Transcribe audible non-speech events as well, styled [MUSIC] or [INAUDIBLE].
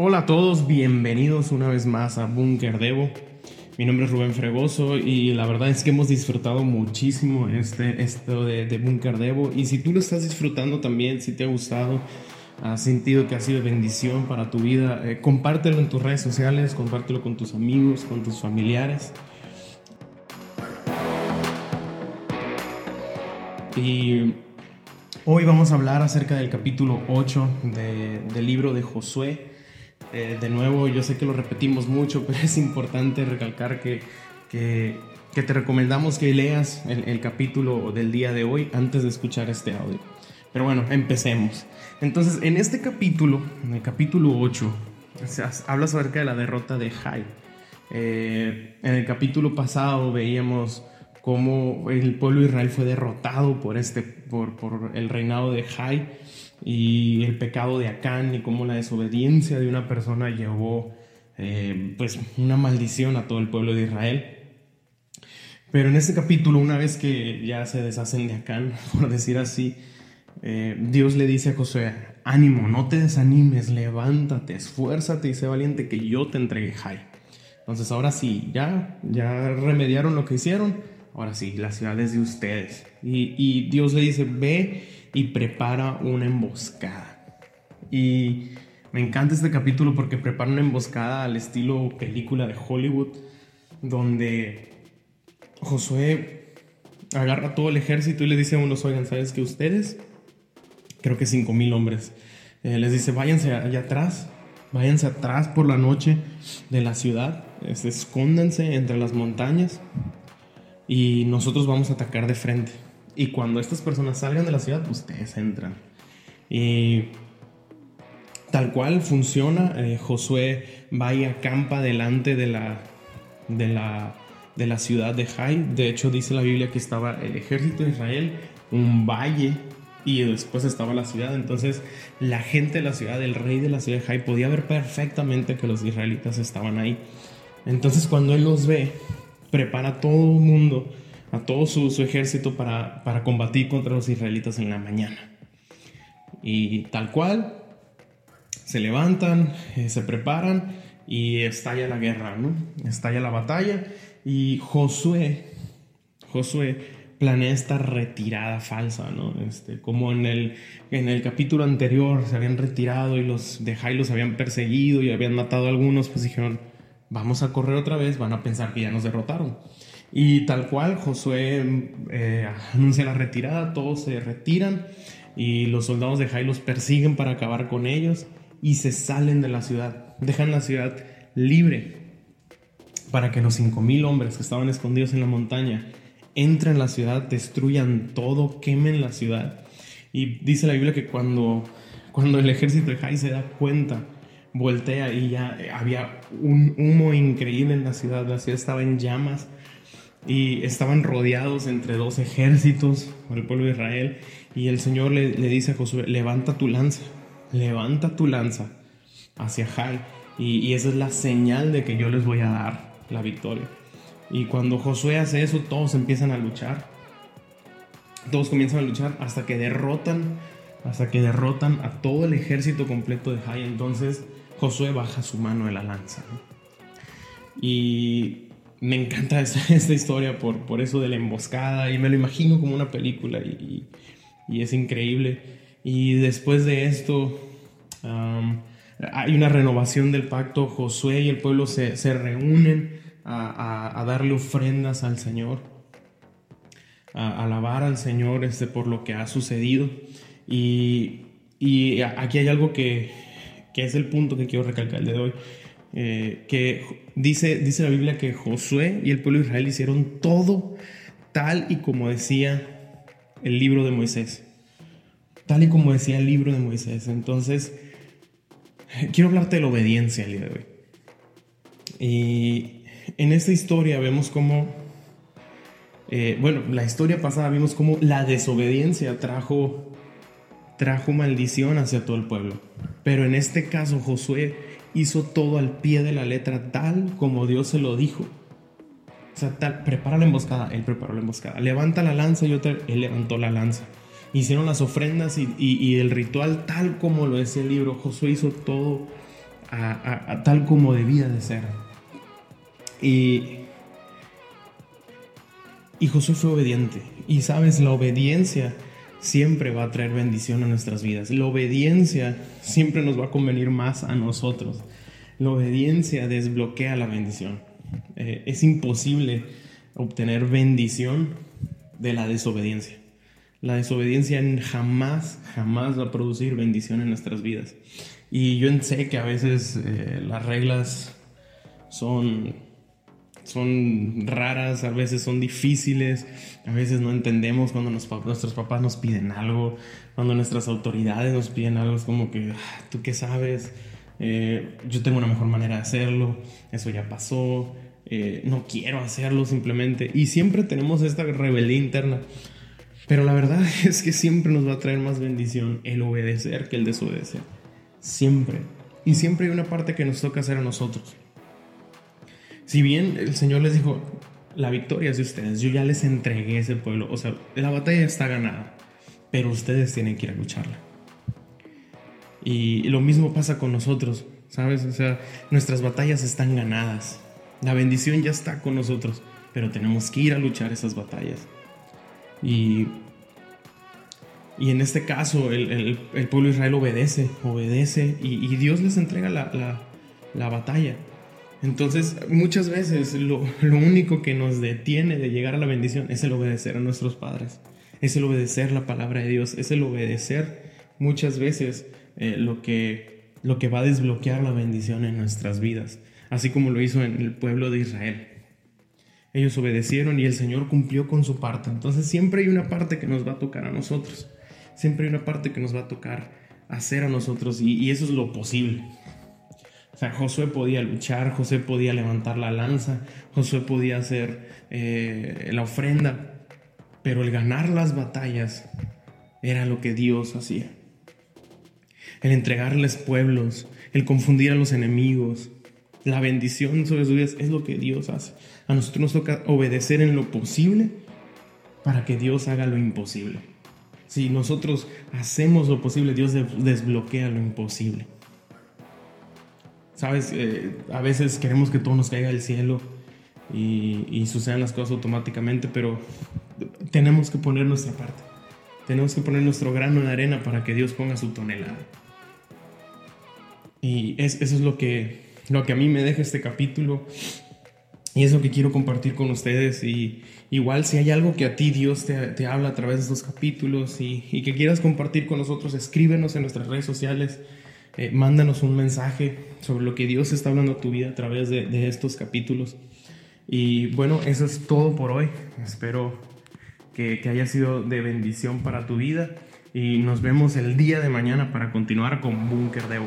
Hola a todos, bienvenidos una vez más a Bunker Devo. Mi nombre es Rubén Fregoso y la verdad es que hemos disfrutado muchísimo este, esto de, de Bunker Devo. Y si tú lo estás disfrutando también, si te ha gustado, has sentido que ha sido bendición para tu vida, eh, compártelo en tus redes sociales, compártelo con tus amigos, con tus familiares. Y hoy vamos a hablar acerca del capítulo 8 del libro de Josué. Eh, de nuevo, yo sé que lo repetimos mucho, [LAUGHS] pero es importante recalcar que, que, te recomendamos que leas el, capítulo del día de hoy antes de escuchar este audio. Pero bueno, empecemos. Entonces, en este capítulo, en el capítulo 8, habla acerca de la derrota de Jai. Eh, en el capítulo pasado veíamos cómo el pueblo de Israel fue derrotado por, este, por, el reinado de Jai y el pecado de Acán y cómo la desobediencia de una persona llevó eh, pues una maldición a todo el pueblo de Israel. Pero en este capítulo, una vez que ya se deshacen de Acán, [LAUGHS] por decir así, eh, Dios le dice a Josué, ánimo, no te desanimes, levántate, esfuérzate y sé valiente que yo te entregué Jai. Entonces ahora sí, ya, ya remediaron lo que hicieron, ahora sí, la ciudad es de ustedes. Y, Dios le dice, ve y prepara una emboscada. Y me encanta este capítulo porque prepara una emboscada al estilo película de Hollywood, donde Josué agarra todo el ejército y le dice a unos, oigan, ¿sabes que ustedes creo que 5 mil hombres. Eh, les dice, váyanse allá atrás, váyanse atrás por la noche de la ciudad, escóndanse entre las montañas y nosotros vamos a atacar de frente. Y cuando estas personas salgan de la ciudad, ustedes entran. Y tal cual funciona, eh, Josué va y acampa delante de la, de la, de la ciudad de Jai. De hecho, dice la Biblia que estaba el ejército de Israel, un valle y después estaba la ciudad. Entonces la gente de la ciudad, el rey de la ciudad de Jai, podía ver perfectamente que los israelitas estaban ahí. Entonces cuando él los ve, prepara a todo el mundo, a todo su, ejército para, para, combatir contra los israelitas en la mañana. Y tal cual, se levantan, eh, se preparan y estalla la guerra, ¿no? Estalla la batalla y Josué, Josué planea esta retirada falsa, ¿no? Este, como en el, en el capítulo anterior se habían retirado y los de Jai los habían perseguido y habían matado a algunos, pues dijeron, vamos a correr otra vez, van a pensar que ya nos derrotaron. Y tal cual, Josué eh, anuncia la retirada, todos se retiran y los soldados de Jai los persiguen para acabar con ellos y se salen de la ciudad, dejan la ciudad libre para que los 5.000 hombres que estaban escondidos en la montaña entren en la ciudad, destruyan todo, quemen la ciudad. Y dice la Biblia que cuando, cuando el ejército de Jai se da cuenta, voltea y ya había un humo increíble en la ciudad, la ciudad estaba en llamas y estaban rodeados entre dos ejércitos, el pueblo de Israel, y el Señor le, le dice a Josué, levanta tu lanza, levanta tu lanza hacia Jai, y esa es la señal de que yo les voy a dar la victoria. Y cuando Josué hace eso, todos empiezan a luchar. Todos comienzan a luchar hasta que derrotan, hasta que derrotan a todo el ejército completo de Jai. Entonces Josué baja su mano de la lanza. Y me encanta [LAUGHS] esta, historia por, por eso de la emboscada y me lo imagino como una película y, es increíble. Y después de esto hay una renovación del pacto. Josué y el pueblo se, se reúnen a, darle ofrendas al Señor, a, alabar al Señor este, por lo que ha sucedido. Y, y aquí hay algo que, que, es el punto que quiero recalcar el de hoy. Eh, que dice, dice la Biblia que Josué y el pueblo de Israel hicieron todo tal y como decía el libro de Moisés. Tal y como decía el libro de Moisés. Entonces, quiero hablarte de la obediencia el día de hoy. Y, en esta historia vemos cómo, eh, bueno, la historia pasada vimos cómo la desobediencia trajo, trajo maldición hacia todo el pueblo. Pero en este caso Josué hizo todo al pie de la letra tal como Dios se lo dijo. O sea, tal, prepara la emboscada, él preparó la emboscada. Levanta la lanza y otra, él levantó la lanza. Hicieron las ofrendas y, y el ritual tal como lo decía el libro. Josué hizo todo a, tal como debía de ser. Y, y Josué fue obediente. Y sabes, la obediencia siempre va a traer bendición a nuestras vidas. La obediencia siempre nos va a convenir más a nosotros. La obediencia desbloquea la bendición. Eh, es imposible obtener bendición de la desobediencia. La desobediencia jamás, jamás va a producir bendición en nuestras vidas. Y yo sé que a veces eh, las reglas son, son raras, a veces son difíciles, a veces no entendemos cuando nuestros papás nos piden algo, cuando nuestras autoridades nos piden algo, es como que, ah, ¿tú qué sabes? Eh, yo tengo una mejor manera de hacerlo, eso ya pasó, eh, no quiero hacerlo simplemente. Y siempre tenemos esta rebelión interna. Pero la verdad [LAUGHS] es que siempre nos va a traer más bendición el obedecer que el desobedecer. Siempre. Y siempre hay una parte que nos toca hacer a nosotros. Si bien el Señor les dijo, la victoria es de ustedes, yo ya les entregué ese pueblo, o sea, la batalla está ganada, pero ustedes tienen que ir a lucharla. Y lo mismo pasa con nosotros, ¿sabes? O sea, nuestras batallas están ganadas, la bendición ya está con nosotros, pero tenemos que ir a luchar esas batallas. Y, y en este caso el, pueblo de Israel obedece, obedece y, Dios les entrega la, batalla. Entonces muchas veces lo, único que nos detiene de llegar a la bendición es el obedecer a nuestros padres, es el obedecer la palabra de Dios, es el obedecer muchas veces eh, lo, que, lo que va a desbloquear la bendición en nuestras vidas así como lo hizo en el pueblo de Israel. Ellos obedecieron y el Señor cumplió con su parte. Entonces siempre hay una parte que nos va a tocar a nosotros. Siempre hay una parte que nos va a tocar hacer a nosotros y, eso es lo posible. O sea, Josué podía luchar, José podía levantar la lanza, Josué podía hacer eh, la ofrenda, pero el ganar las batallas era lo que Dios hacía. El entregarles pueblos, el confundir a los enemigos, la bendición sobre sus vidas es lo que Dios hace. A nosotros nos toca obedecer en lo posible para que Dios haga lo imposible. Si nosotros hacemos lo posible, Dios desbloquea lo imposible. Sabes, eh, a veces queremos que todo nos caiga del cielo y, y sucedan las cosas automáticamente, pero tenemos que poner nuestra parte. Tenemos que poner nuestro grano de arena para que Dios ponga su tonelada. Y eso es lo que lo que a mí me deja este capítulo y es lo que quiero compartir con ustedes. Y igual si hay algo que a ti Dios te, habla a través de estos capítulos y, que quieras compartir con nosotros, escríbenos en nuestras redes sociales. Eh, mándanos un mensaje sobre lo que Dios está hablando a tu vida a través de, estos capítulos. Y bueno, eso es todo por hoy. Espero que, haya sido de bendición para tu vida. Y nos vemos el día de mañana para continuar con Búnker de